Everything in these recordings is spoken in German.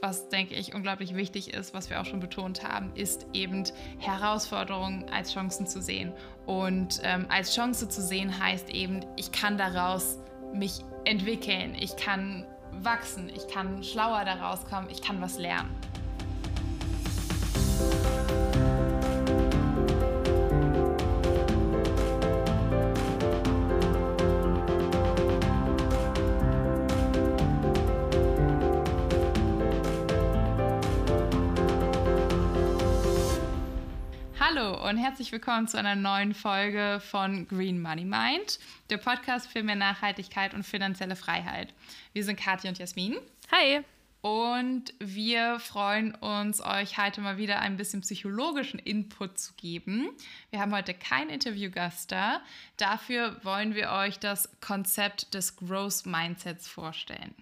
was, denke ich, unglaublich wichtig ist, was wir auch schon betont haben, ist eben Herausforderungen als Chancen zu sehen. Und ähm, als Chance zu sehen heißt eben, ich kann daraus mich entwickeln, ich kann wachsen, ich kann schlauer daraus kommen, ich kann was lernen. Hallo und herzlich willkommen zu einer neuen Folge von Green Money Mind, der Podcast für mehr Nachhaltigkeit und finanzielle Freiheit. Wir sind Kathi und Jasmin. Hi. Und wir freuen uns, euch heute mal wieder ein bisschen psychologischen Input zu geben. Wir haben heute keinen Interviewgast da. Dafür wollen wir euch das Konzept des Growth Mindsets vorstellen.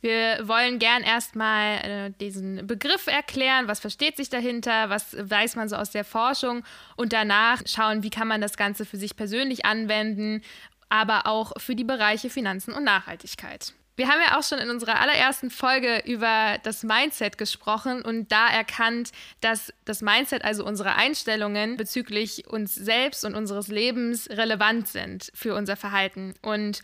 Wir wollen gern erstmal äh, diesen Begriff erklären, was versteht sich dahinter, was weiß man so aus der Forschung und danach schauen, wie kann man das Ganze für sich persönlich anwenden, aber auch für die Bereiche Finanzen und Nachhaltigkeit. Wir haben ja auch schon in unserer allerersten Folge über das Mindset gesprochen und da erkannt, dass das Mindset, also unsere Einstellungen bezüglich uns selbst und unseres Lebens relevant sind für unser Verhalten. Und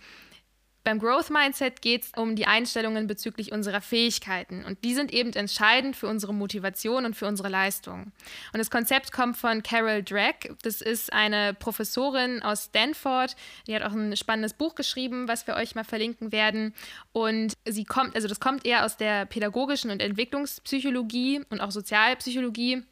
beim Growth Mindset geht es um die Einstellungen bezüglich unserer Fähigkeiten und die sind eben entscheidend für unsere Motivation und für unsere Leistung. Und das Konzept kommt von Carol Drake. Das ist eine Professorin aus Stanford. Die hat auch ein spannendes Buch geschrieben, was wir euch mal verlinken werden. Und sie kommt, also das kommt eher aus der pädagogischen und Entwicklungspsychologie und auch Sozialpsychologie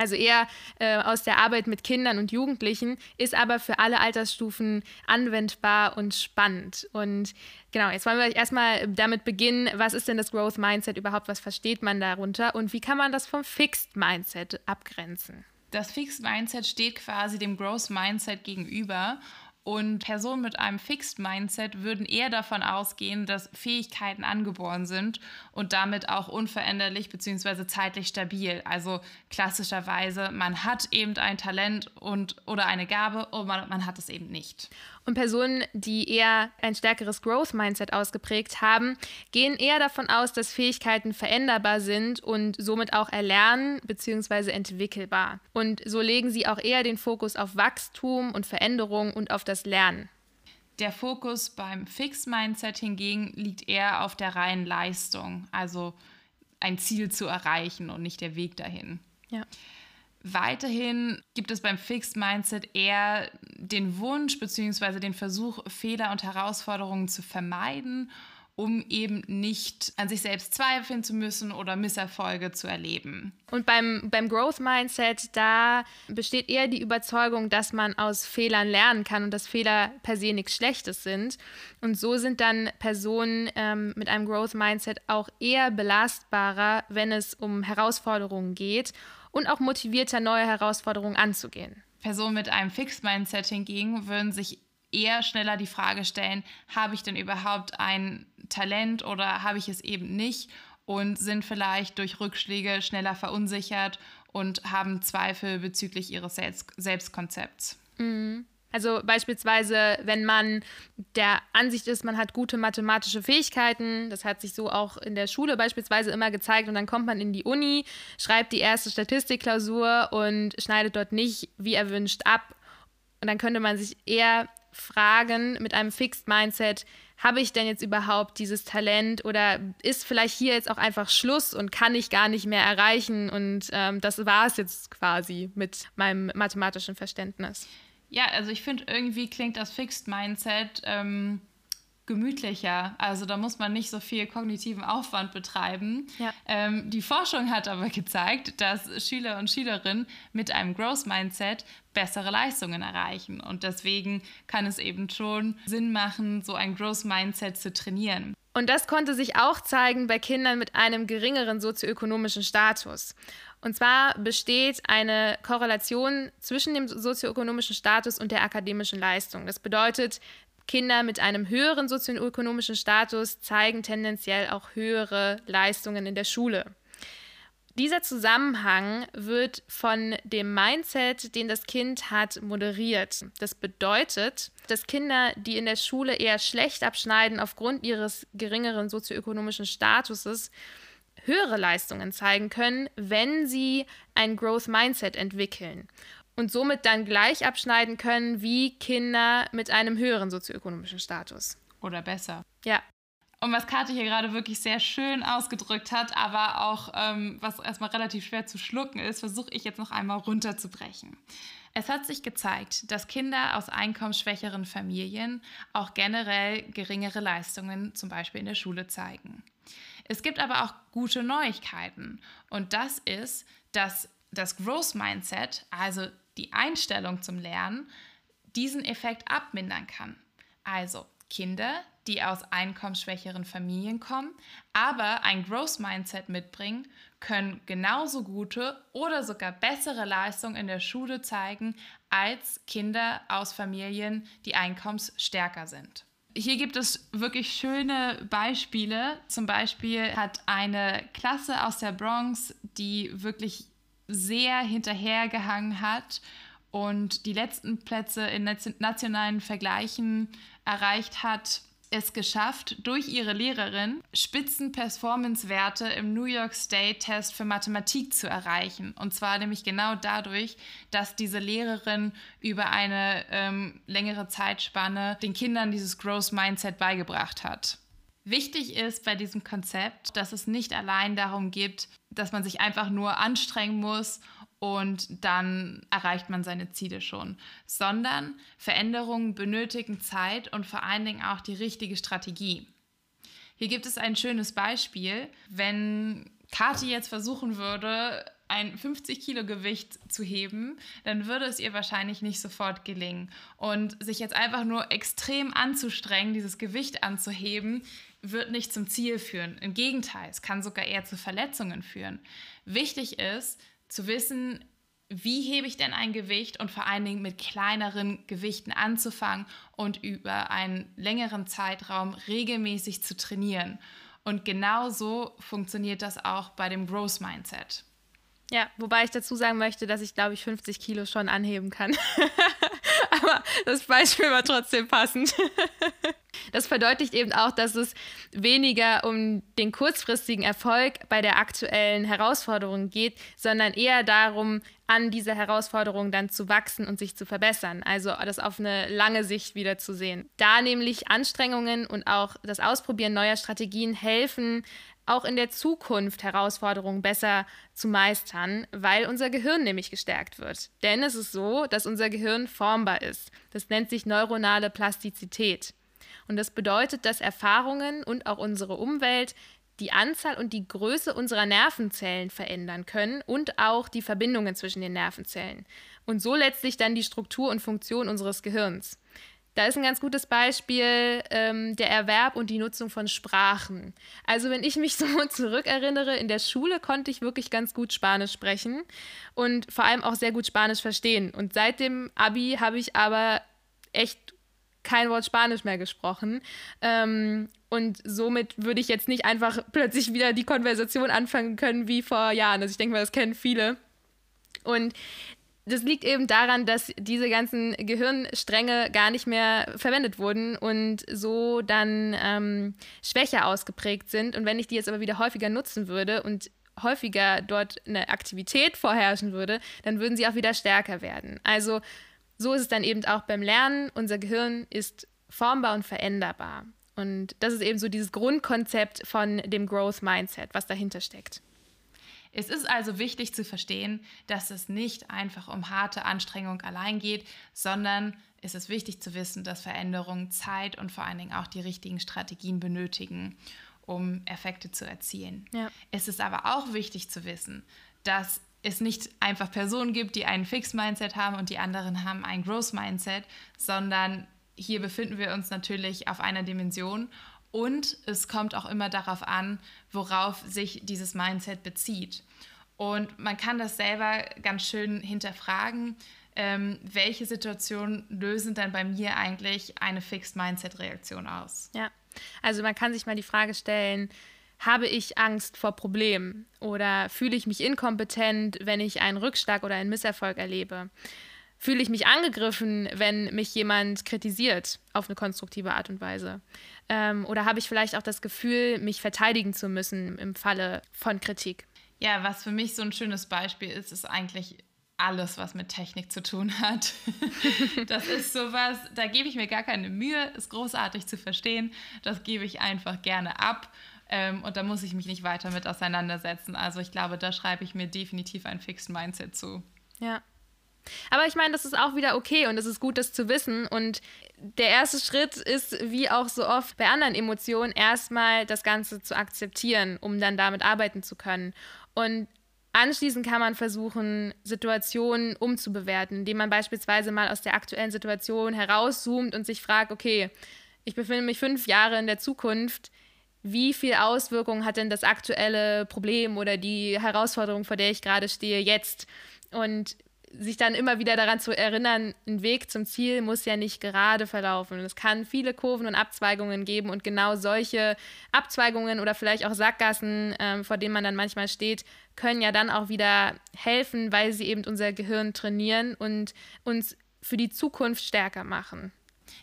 also eher äh, aus der Arbeit mit Kindern und Jugendlichen, ist aber für alle Altersstufen anwendbar und spannend. Und genau, jetzt wollen wir erstmal damit beginnen, was ist denn das Growth Mindset überhaupt, was versteht man darunter und wie kann man das vom Fixed Mindset abgrenzen? Das Fixed Mindset steht quasi dem Growth Mindset gegenüber und Personen mit einem Fixed Mindset würden eher davon ausgehen, dass Fähigkeiten angeboren sind und damit auch unveränderlich bzw. zeitlich stabil. Also klassischerweise, man hat eben ein Talent und, oder eine Gabe und man, man hat es eben nicht. Und Personen, die eher ein stärkeres Growth-Mindset ausgeprägt haben, gehen eher davon aus, dass Fähigkeiten veränderbar sind und somit auch erlernen bzw. entwickelbar. Und so legen sie auch eher den Fokus auf Wachstum und Veränderung und auf das Lernen. Der Fokus beim Fixed-Mindset hingegen liegt eher auf der reinen Leistung, also ein Ziel zu erreichen und nicht der Weg dahin. Ja. Weiterhin gibt es beim Fixed Mindset eher den Wunsch bzw. den Versuch, Fehler und Herausforderungen zu vermeiden, um eben nicht an sich selbst zweifeln zu müssen oder Misserfolge zu erleben. Und beim, beim Growth Mindset, da besteht eher die Überzeugung, dass man aus Fehlern lernen kann und dass Fehler per se nichts Schlechtes sind. Und so sind dann Personen ähm, mit einem Growth Mindset auch eher belastbarer, wenn es um Herausforderungen geht und auch motivierter, neue Herausforderungen anzugehen. Personen mit einem Fixed-Mindset hingegen würden sich eher schneller die Frage stellen, habe ich denn überhaupt ein Talent oder habe ich es eben nicht und sind vielleicht durch Rückschläge schneller verunsichert und haben Zweifel bezüglich ihres Selbst Selbstkonzepts. Mhm. Also beispielsweise, wenn man der Ansicht ist, man hat gute mathematische Fähigkeiten, das hat sich so auch in der Schule beispielsweise immer gezeigt, und dann kommt man in die Uni, schreibt die erste Statistikklausur und schneidet dort nicht wie erwünscht ab. Und dann könnte man sich eher fragen mit einem Fixed Mindset, habe ich denn jetzt überhaupt dieses Talent oder ist vielleicht hier jetzt auch einfach Schluss und kann ich gar nicht mehr erreichen und ähm, das war es jetzt quasi mit meinem mathematischen Verständnis. Ja, also ich finde, irgendwie klingt das Fixed Mindset ähm, gemütlicher. Also da muss man nicht so viel kognitiven Aufwand betreiben. Ja. Ähm, die Forschung hat aber gezeigt, dass Schüler und Schülerinnen mit einem Growth Mindset bessere Leistungen erreichen. Und deswegen kann es eben schon Sinn machen, so ein Growth Mindset zu trainieren. Und das konnte sich auch zeigen bei Kindern mit einem geringeren sozioökonomischen Status. Und zwar besteht eine Korrelation zwischen dem sozioökonomischen Status und der akademischen Leistung. Das bedeutet, Kinder mit einem höheren sozioökonomischen Status zeigen tendenziell auch höhere Leistungen in der Schule. Dieser Zusammenhang wird von dem Mindset, den das Kind hat, moderiert. Das bedeutet, dass Kinder, die in der Schule eher schlecht abschneiden aufgrund ihres geringeren sozioökonomischen Statuses, höhere Leistungen zeigen können, wenn sie ein Growth Mindset entwickeln und somit dann gleich abschneiden können wie Kinder mit einem höheren sozioökonomischen Status. Oder besser. Ja. Und was Kathi hier gerade wirklich sehr schön ausgedrückt hat, aber auch ähm, was erstmal relativ schwer zu schlucken ist, versuche ich jetzt noch einmal runterzubrechen. Es hat sich gezeigt, dass Kinder aus einkommensschwächeren Familien auch generell geringere Leistungen zum Beispiel in der Schule zeigen. Es gibt aber auch gute Neuigkeiten und das ist, dass das Growth Mindset, also die Einstellung zum Lernen, diesen Effekt abmindern kann. Also Kinder, die aus einkommensschwächeren Familien kommen, aber ein Growth Mindset mitbringen, können genauso gute oder sogar bessere Leistungen in der Schule zeigen als Kinder aus Familien, die einkommensstärker sind. Hier gibt es wirklich schöne Beispiele. Zum Beispiel hat eine Klasse aus der Bronx, die wirklich sehr hinterhergehangen hat und die letzten Plätze in nationalen Vergleichen erreicht hat, es geschafft, durch ihre Lehrerin Spitzen-Performance-Werte im New York State Test für Mathematik zu erreichen. Und zwar nämlich genau dadurch, dass diese Lehrerin über eine ähm, längere Zeitspanne den Kindern dieses Growth Mindset beigebracht hat. Wichtig ist bei diesem Konzept, dass es nicht allein darum geht, dass man sich einfach nur anstrengen muss und dann erreicht man seine Ziele schon, sondern Veränderungen benötigen Zeit und vor allen Dingen auch die richtige Strategie. Hier gibt es ein schönes Beispiel. Wenn Kati jetzt versuchen würde, ein 50 Kilo Gewicht zu heben, dann würde es ihr wahrscheinlich nicht sofort gelingen. Und sich jetzt einfach nur extrem anzustrengen, dieses Gewicht anzuheben, wird nicht zum Ziel führen. Im Gegenteil, es kann sogar eher zu Verletzungen führen. Wichtig ist, zu wissen, wie hebe ich denn ein Gewicht und vor allen Dingen mit kleineren Gewichten anzufangen und über einen längeren Zeitraum regelmäßig zu trainieren. Und genauso funktioniert das auch bei dem Growth Mindset. Ja, wobei ich dazu sagen möchte, dass ich glaube ich 50 Kilo schon anheben kann. Aber das Beispiel war trotzdem passend. Das verdeutlicht eben auch, dass es weniger um den kurzfristigen Erfolg bei der aktuellen Herausforderung geht, sondern eher darum, an dieser Herausforderung dann zu wachsen und sich zu verbessern. Also das auf eine lange Sicht wieder zu sehen. Da nämlich Anstrengungen und auch das Ausprobieren neuer Strategien helfen, auch in der Zukunft Herausforderungen besser zu meistern, weil unser Gehirn nämlich gestärkt wird. Denn es ist so, dass unser Gehirn formbar ist. Das nennt sich neuronale Plastizität. Und das bedeutet, dass Erfahrungen und auch unsere Umwelt die Anzahl und die Größe unserer Nervenzellen verändern können und auch die Verbindungen zwischen den Nervenzellen. Und so letztlich dann die Struktur und Funktion unseres Gehirns. Da ist ein ganz gutes Beispiel ähm, der Erwerb und die Nutzung von Sprachen. Also wenn ich mich so zurückerinnere, in der Schule konnte ich wirklich ganz gut Spanisch sprechen und vor allem auch sehr gut Spanisch verstehen. Und seit dem ABI habe ich aber echt kein Wort Spanisch mehr gesprochen. Ähm, und somit würde ich jetzt nicht einfach plötzlich wieder die Konversation anfangen können wie vor Jahren. Also ich denke mal, das kennen viele. Und das liegt eben daran, dass diese ganzen Gehirnstränge gar nicht mehr verwendet wurden und so dann ähm, schwächer ausgeprägt sind. Und wenn ich die jetzt aber wieder häufiger nutzen würde und häufiger dort eine Aktivität vorherrschen würde, dann würden sie auch wieder stärker werden. Also so ist es dann eben auch beim Lernen. Unser Gehirn ist formbar und veränderbar. Und das ist eben so dieses Grundkonzept von dem Growth Mindset, was dahinter steckt. Es ist also wichtig zu verstehen, dass es nicht einfach um harte Anstrengung allein geht, sondern es ist wichtig zu wissen, dass Veränderungen Zeit und vor allen Dingen auch die richtigen Strategien benötigen, um Effekte zu erzielen. Ja. Es ist aber auch wichtig zu wissen, dass es nicht einfach Personen gibt, die einen Fixed-Mindset haben und die anderen haben ein Growth-Mindset, sondern hier befinden wir uns natürlich auf einer Dimension und es kommt auch immer darauf an, worauf sich dieses Mindset bezieht. Und man kann das selber ganz schön hinterfragen, ähm, welche Situationen lösen denn bei mir eigentlich eine Fixed-Mindset-Reaktion aus? Ja, also man kann sich mal die Frage stellen, habe ich Angst vor Problemen oder fühle ich mich inkompetent, wenn ich einen Rückschlag oder einen Misserfolg erlebe? Fühle ich mich angegriffen, wenn mich jemand kritisiert auf eine konstruktive Art und Weise? Ähm, oder habe ich vielleicht auch das Gefühl, mich verteidigen zu müssen im Falle von Kritik? Ja, was für mich so ein schönes Beispiel ist, ist eigentlich alles, was mit Technik zu tun hat. das ist sowas, da gebe ich mir gar keine Mühe, ist großartig zu verstehen. Das gebe ich einfach gerne ab. Ähm, und da muss ich mich nicht weiter mit auseinandersetzen. Also ich glaube, da schreibe ich mir definitiv ein Fixed Mindset zu. Ja. Aber ich meine, das ist auch wieder okay und es ist gut, das zu wissen. Und der erste Schritt ist, wie auch so oft bei anderen Emotionen, erstmal das Ganze zu akzeptieren, um dann damit arbeiten zu können. Und Anschließend kann man versuchen, Situationen umzubewerten, indem man beispielsweise mal aus der aktuellen Situation herauszoomt und sich fragt, okay, ich befinde mich fünf Jahre in der Zukunft, wie viel Auswirkungen hat denn das aktuelle Problem oder die Herausforderung, vor der ich gerade stehe, jetzt? Und sich dann immer wieder daran zu erinnern, ein Weg zum Ziel muss ja nicht gerade verlaufen. Es kann viele Kurven und Abzweigungen geben und genau solche Abzweigungen oder vielleicht auch Sackgassen, äh, vor denen man dann manchmal steht, können ja dann auch wieder helfen, weil sie eben unser Gehirn trainieren und uns für die Zukunft stärker machen.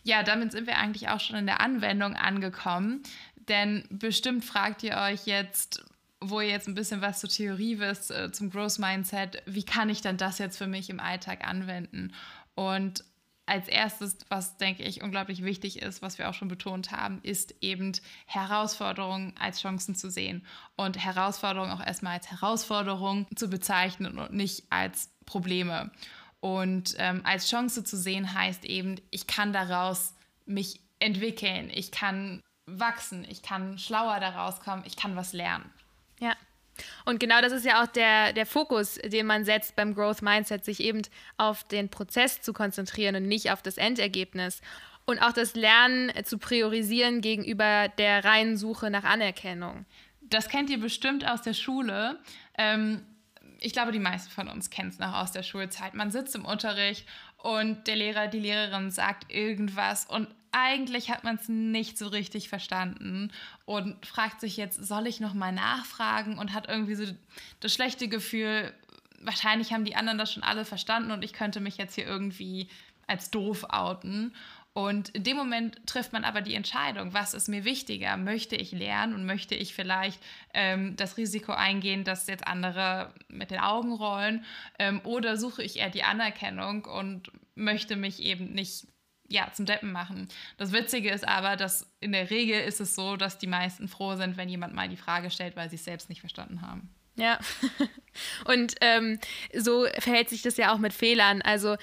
Ja, damit sind wir eigentlich auch schon in der Anwendung angekommen. Denn bestimmt fragt ihr euch jetzt, wo ihr jetzt ein bisschen was zur Theorie wisst, äh, zum Growth Mindset, wie kann ich dann das jetzt für mich im Alltag anwenden? Und als erstes, was denke ich unglaublich wichtig ist, was wir auch schon betont haben, ist eben Herausforderungen als Chancen zu sehen und Herausforderungen auch erstmal als Herausforderungen zu bezeichnen und nicht als Probleme. Und ähm, als Chance zu sehen heißt eben, ich kann daraus mich entwickeln, ich kann wachsen, ich kann schlauer daraus kommen, ich kann was lernen. Ja. Und genau das ist ja auch der, der Fokus, den man setzt beim Growth Mindset, sich eben auf den Prozess zu konzentrieren und nicht auf das Endergebnis. Und auch das Lernen zu priorisieren gegenüber der reinen Suche nach Anerkennung. Das kennt ihr bestimmt aus der Schule. Ähm, ich glaube, die meisten von uns kennen es noch aus der Schulzeit. Man sitzt im Unterricht und der Lehrer, die Lehrerin sagt irgendwas und eigentlich hat man es nicht so richtig verstanden und fragt sich jetzt, soll ich noch mal nachfragen und hat irgendwie so das schlechte Gefühl, wahrscheinlich haben die anderen das schon alle verstanden und ich könnte mich jetzt hier irgendwie als doof outen. Und in dem Moment trifft man aber die Entscheidung, was ist mir wichtiger? Möchte ich lernen und möchte ich vielleicht ähm, das Risiko eingehen, dass jetzt andere mit den Augen rollen? Ähm, oder suche ich eher die Anerkennung und möchte mich eben nicht ja, zum Deppen machen. Das Witzige ist aber, dass in der Regel ist es so, dass die meisten froh sind, wenn jemand mal die Frage stellt, weil sie es selbst nicht verstanden haben. Ja, und ähm, so verhält sich das ja auch mit Fehlern. Also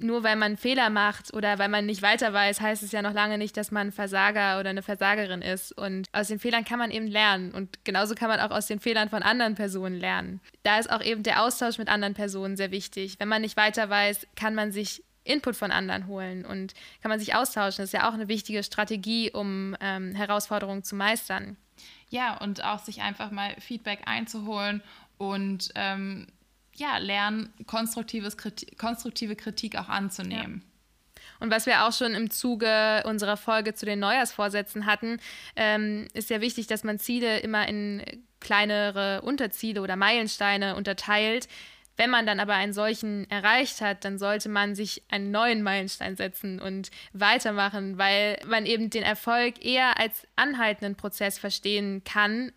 nur weil man Fehler macht oder weil man nicht weiter weiß, heißt es ja noch lange nicht, dass man ein Versager oder eine Versagerin ist. Und aus den Fehlern kann man eben lernen. Und genauso kann man auch aus den Fehlern von anderen Personen lernen. Da ist auch eben der Austausch mit anderen Personen sehr wichtig. Wenn man nicht weiter weiß, kann man sich Input von anderen holen und kann man sich austauschen. Das ist ja auch eine wichtige Strategie, um ähm, Herausforderungen zu meistern. Ja, und auch sich einfach mal Feedback einzuholen und ähm, ja, lernen, konstruktives Kritik, konstruktive Kritik auch anzunehmen. Ja. Und was wir auch schon im Zuge unserer Folge zu den Neujahrsvorsätzen hatten, ähm, ist ja wichtig, dass man Ziele immer in kleinere Unterziele oder Meilensteine unterteilt, wenn man dann aber einen solchen erreicht hat, dann sollte man sich einen neuen Meilenstein setzen und weitermachen, weil man eben den Erfolg eher als anhaltenden Prozess verstehen kann,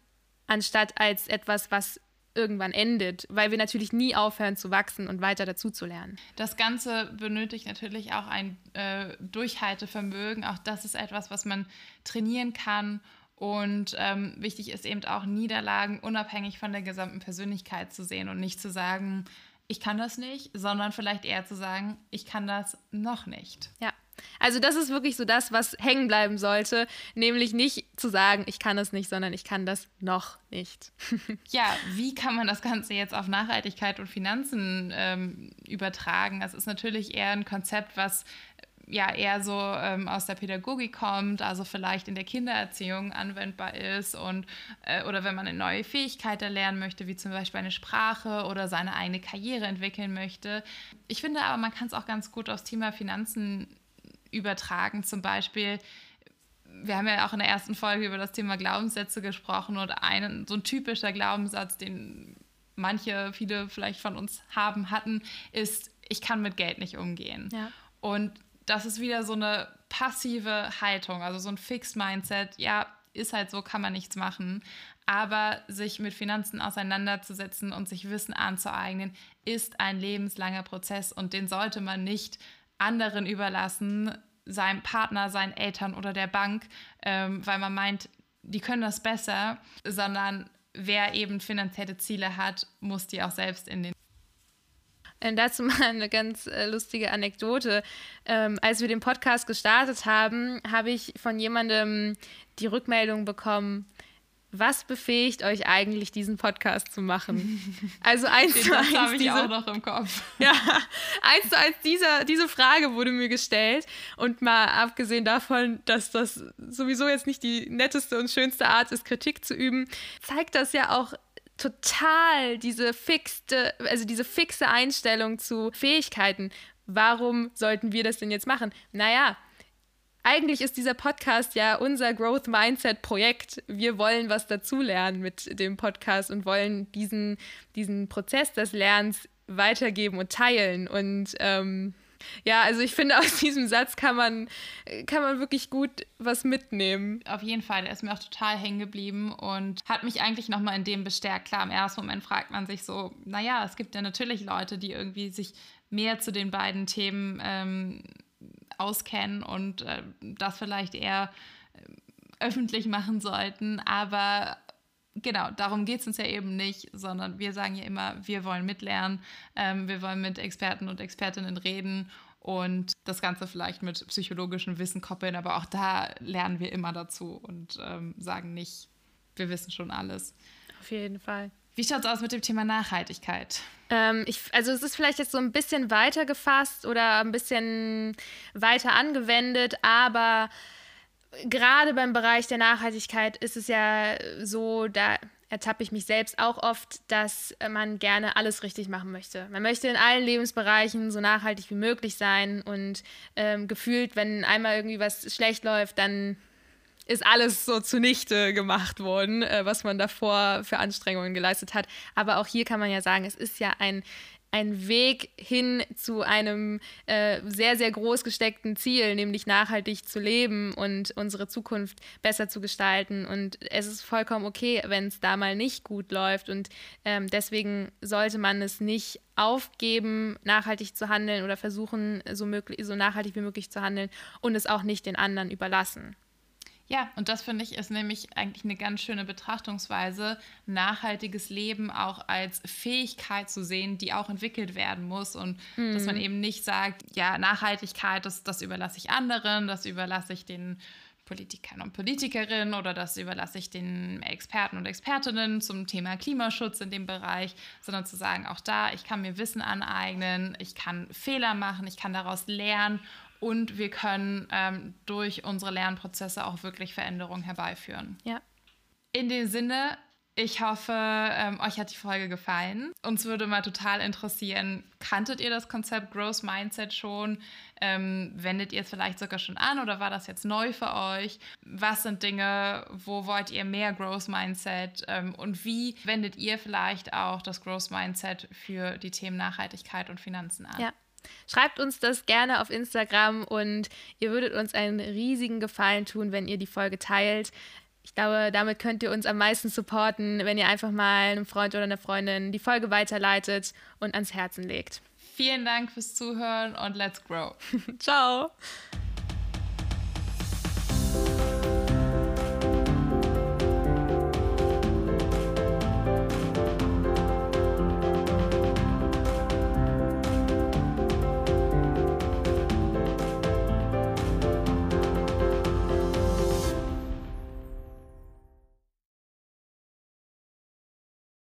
anstatt als etwas, was irgendwann endet, weil wir natürlich nie aufhören zu wachsen und weiter dazuzulernen. Das Ganze benötigt natürlich auch ein äh, Durchhaltevermögen. Auch das ist etwas, was man trainieren kann und ähm, wichtig ist eben auch, Niederlagen unabhängig von der gesamten Persönlichkeit zu sehen und nicht zu sagen, ich kann das nicht, sondern vielleicht eher zu sagen, ich kann das noch nicht. Ja. Also das ist wirklich so das, was hängen bleiben sollte, nämlich nicht zu sagen, ich kann es nicht, sondern ich kann das noch nicht. ja, wie kann man das Ganze jetzt auf Nachhaltigkeit und Finanzen ähm, übertragen? Das ist natürlich eher ein Konzept, was ja eher so ähm, aus der Pädagogik kommt, also vielleicht in der Kindererziehung anwendbar ist und äh, oder wenn man eine neue Fähigkeit erlernen möchte, wie zum Beispiel eine Sprache oder seine eigene Karriere entwickeln möchte. Ich finde aber, man kann es auch ganz gut aufs Thema Finanzen übertragen. Zum Beispiel, wir haben ja auch in der ersten Folge über das Thema Glaubenssätze gesprochen und einen, so ein typischer Glaubenssatz, den manche, viele vielleicht von uns haben, hatten, ist, ich kann mit Geld nicht umgehen. Ja. Und das ist wieder so eine passive Haltung, also so ein Fixed Mindset. Ja, ist halt so, kann man nichts machen. Aber sich mit Finanzen auseinanderzusetzen und sich Wissen anzueignen, ist ein lebenslanger Prozess und den sollte man nicht anderen überlassen, seinem Partner, seinen Eltern oder der Bank, ähm, weil man meint, die können das besser, sondern wer eben finanzielle Ziele hat, muss die auch selbst in den und dazu mal eine ganz äh, lustige Anekdote. Ähm, als wir den Podcast gestartet haben, habe ich von jemandem die Rückmeldung bekommen, was befähigt euch eigentlich, diesen Podcast zu machen? Also eins zu eins. habe ich diese, auch noch im Kopf. Ja, eins zu eins dieser, diese Frage wurde mir gestellt. Und mal abgesehen davon, dass das sowieso jetzt nicht die netteste und schönste Art ist, Kritik zu üben, zeigt das ja auch total diese fixte, also diese fixe Einstellung zu Fähigkeiten. Warum sollten wir das denn jetzt machen? Naja, eigentlich ist dieser Podcast ja unser Growth Mindset Projekt. Wir wollen was dazulernen mit dem Podcast und wollen diesen, diesen Prozess des Lernens weitergeben und teilen. Und ähm, ja, also ich finde, aus diesem Satz kann man, kann man wirklich gut was mitnehmen. Auf jeden Fall, er ist mir auch total hängen geblieben und hat mich eigentlich nochmal in dem bestärkt. Klar, im ersten Moment fragt man sich so, naja, es gibt ja natürlich Leute, die irgendwie sich mehr zu den beiden Themen ähm, auskennen und äh, das vielleicht eher äh, öffentlich machen sollten. Aber genau, darum geht es uns ja eben nicht, sondern wir sagen ja immer, wir wollen mitlernen, ähm, wir wollen mit Experten und Expertinnen reden und das Ganze vielleicht mit psychologischem Wissen koppeln, aber auch da lernen wir immer dazu und ähm, sagen nicht, wir wissen schon alles. Auf jeden Fall. Wie schaut es aus mit dem Thema Nachhaltigkeit? Ähm, ich, also es ist vielleicht jetzt so ein bisschen weiter gefasst oder ein bisschen weiter angewendet, aber gerade beim Bereich der Nachhaltigkeit ist es ja so, da ertappe ich mich selbst auch oft, dass man gerne alles richtig machen möchte. Man möchte in allen Lebensbereichen so nachhaltig wie möglich sein und ähm, gefühlt, wenn einmal irgendwie was schlecht läuft, dann ist alles so zunichte gemacht worden, äh, was man davor für Anstrengungen geleistet hat. Aber auch hier kann man ja sagen, es ist ja ein, ein Weg hin zu einem äh, sehr, sehr groß gesteckten Ziel, nämlich nachhaltig zu leben und unsere Zukunft besser zu gestalten. Und es ist vollkommen okay, wenn es da mal nicht gut läuft. Und ähm, deswegen sollte man es nicht aufgeben, nachhaltig zu handeln oder versuchen, so, möglich, so nachhaltig wie möglich zu handeln und es auch nicht den anderen überlassen. Ja, und das finde ich ist nämlich eigentlich eine ganz schöne Betrachtungsweise, nachhaltiges Leben auch als Fähigkeit zu sehen, die auch entwickelt werden muss und mhm. dass man mhm. eben nicht sagt, ja, Nachhaltigkeit, das, das überlasse ich anderen, das überlasse ich den Politikern und Politikerinnen oder das überlasse ich den Experten und Expertinnen zum Thema Klimaschutz in dem Bereich, sondern zu sagen, auch da, ich kann mir Wissen aneignen, ich kann Fehler machen, ich kann daraus lernen und wir können ähm, durch unsere Lernprozesse auch wirklich Veränderungen herbeiführen. Ja. In dem Sinne, ich hoffe, ähm, euch hat die Folge gefallen. Uns würde mal total interessieren, kanntet ihr das Konzept Growth Mindset schon? Ähm, wendet ihr es vielleicht sogar schon an oder war das jetzt neu für euch? Was sind Dinge, wo wollt ihr mehr Growth Mindset? Ähm, und wie wendet ihr vielleicht auch das Growth Mindset für die Themen Nachhaltigkeit und Finanzen an? Ja. Schreibt uns das gerne auf Instagram und ihr würdet uns einen riesigen Gefallen tun, wenn ihr die Folge teilt. Ich glaube, damit könnt ihr uns am meisten supporten, wenn ihr einfach mal einem Freund oder einer Freundin die Folge weiterleitet und ans Herzen legt. Vielen Dank fürs Zuhören und let's grow. Ciao.